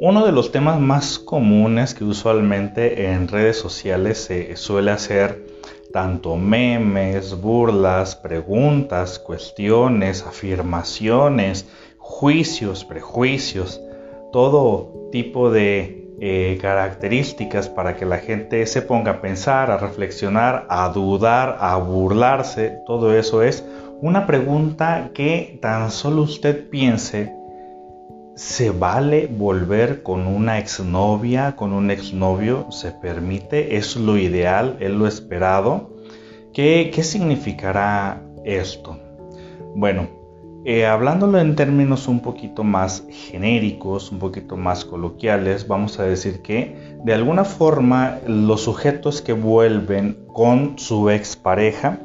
Uno de los temas más comunes que usualmente en redes sociales se suele hacer tanto memes, burlas, preguntas, cuestiones, afirmaciones, juicios, prejuicios, todo tipo de eh, características para que la gente se ponga a pensar, a reflexionar, a dudar, a burlarse, todo eso es una pregunta que tan solo usted piense, ¿se vale volver con una exnovia, con un exnovio? ¿Se permite? ¿Es lo ideal? ¿Es lo esperado? ¿Qué, qué significará esto? Bueno, eh, hablándolo en términos un poquito más genéricos, un poquito más coloquiales, vamos a decir que de alguna forma los sujetos que vuelven con su expareja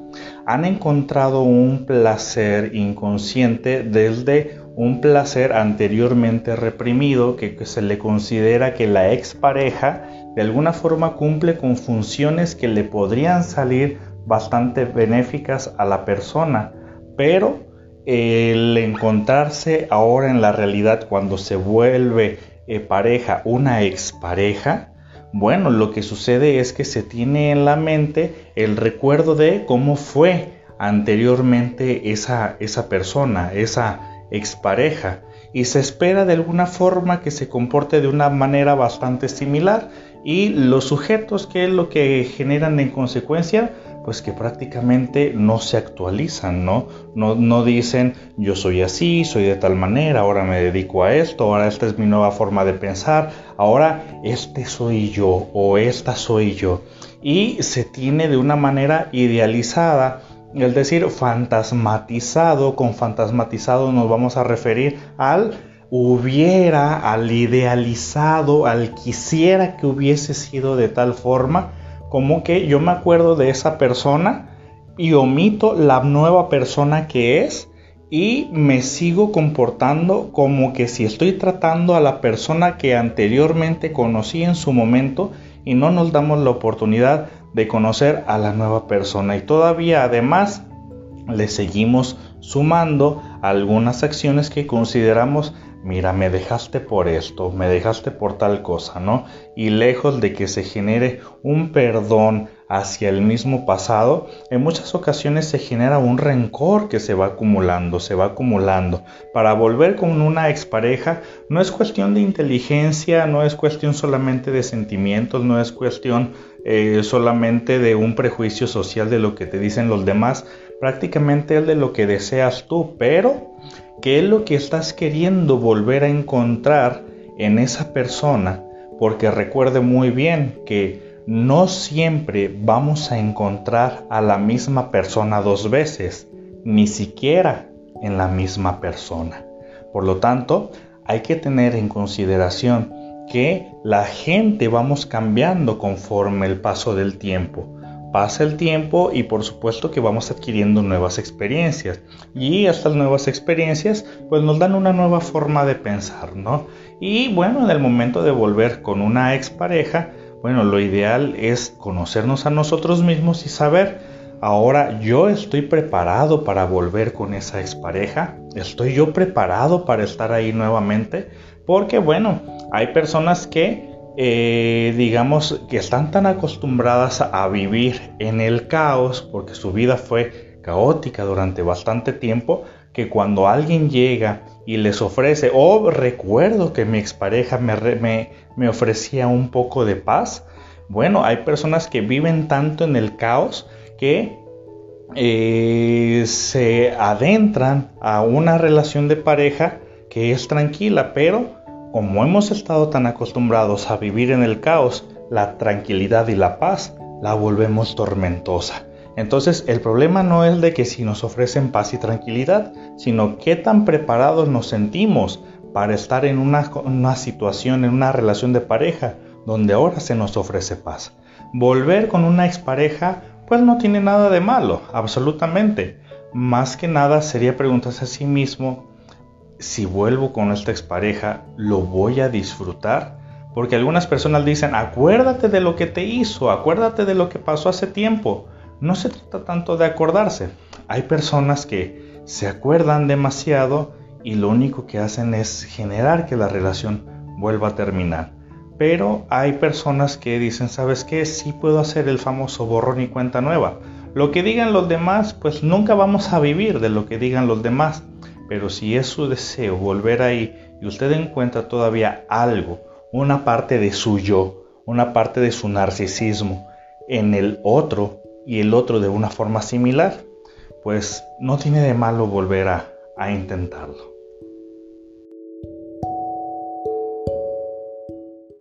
han encontrado un placer inconsciente desde un placer anteriormente reprimido que, se le considera que la expareja de alguna forma cumple con funciones que le podrían salir bastante benéficas a la persona, pero el encontrarse ahora en la realidad cuando se vuelve eh, pareja, una expareja, bueno, lo que sucede es que se tiene en la mente el recuerdo de cómo fue anteriormente esa, esa persona, esa expareja, y se espera de alguna forma que se comporte de una manera bastante similar y los sujetos que es lo que generan en consecuencia pues que prácticamente no se actualizan, ¿no? ¿no? No dicen yo soy así, soy de tal manera, ahora me dedico a esto, ahora esta es mi nueva forma de pensar, ahora este soy yo o esta soy yo. Y se tiene de una manera idealizada, es decir, fantasmatizado, con fantasmatizado nos vamos a referir al hubiera, al idealizado, al quisiera que hubiese sido de tal forma, como que yo me acuerdo de esa persona y omito la nueva persona que es y me sigo comportando como que si estoy tratando a la persona que anteriormente conocí en su momento y no nos damos la oportunidad de conocer a la nueva persona y todavía además le seguimos sumando algunas acciones que consideramos mira, me dejaste por esto, me dejaste por tal cosa, ¿no? Y lejos de que se genere un perdón hacia el mismo pasado, en muchas ocasiones se genera un rencor que se va acumulando, se va acumulando. Para volver con una expareja no es cuestión de inteligencia, no es cuestión solamente de sentimientos, no es cuestión eh, solamente de un prejuicio social de lo que te dicen los demás, prácticamente es de lo que deseas tú, pero ¿Qué es lo que estás queriendo volver a encontrar en esa persona? Porque recuerde muy bien que no siempre vamos a encontrar a la misma persona dos veces, ni siquiera en la misma persona. Por lo tanto, hay que tener en consideración que la gente vamos cambiando conforme el paso del tiempo pasa el tiempo y por supuesto que vamos adquiriendo nuevas experiencias y estas nuevas experiencias pues nos dan una nueva forma de pensar, ¿no? Y bueno, en el momento de volver con una expareja, bueno, lo ideal es conocernos a nosotros mismos y saber, ahora yo estoy preparado para volver con esa expareja, estoy yo preparado para estar ahí nuevamente, porque bueno, hay personas que eh, digamos que están tan acostumbradas a vivir en el caos porque su vida fue caótica durante bastante tiempo que cuando alguien llega y les ofrece, o oh, recuerdo que mi expareja me, me, ofrecía un poco de paz, bueno, hay personas que viven tanto en el caos que eh, se adentran a una relación de pareja que es tranquila, pero como hemos estado tan acostumbrados a vivir en el caos, la tranquilidad y la paz la volvemos tormentosa. Entonces el problema no es de que si nos ofrecen paz y tranquilidad, sino qué tan preparados nos sentimos para estar en una, una, situación, en una relación de pareja, donde ahora se nos ofrece paz. Volver con una expareja, pues no tiene nada de malo, absolutamente. Más que nada sería preguntarse a sí mismo, si vuelvo con esta expareja, ¿lo voy a disfrutar? Porque algunas personas dicen, acuérdate de lo que te hizo, acuérdate de lo que pasó hace tiempo. No se trata tanto de acordarse. Hay personas que se acuerdan demasiado y lo único que hacen es generar que la relación vuelva a terminar. Pero hay personas que dicen, ¿sabes qué? Sí puedo hacer el famoso borrón y cuenta nueva. Lo que digan los demás, pues nunca vamos a vivir de lo que digan los demás. Pero si es su deseo volver ahí y usted encuentra todavía algo, una parte de su yo, una parte de su narcisismo en el otro y el otro de una forma similar, pues no tiene de malo volver a, intentarlo.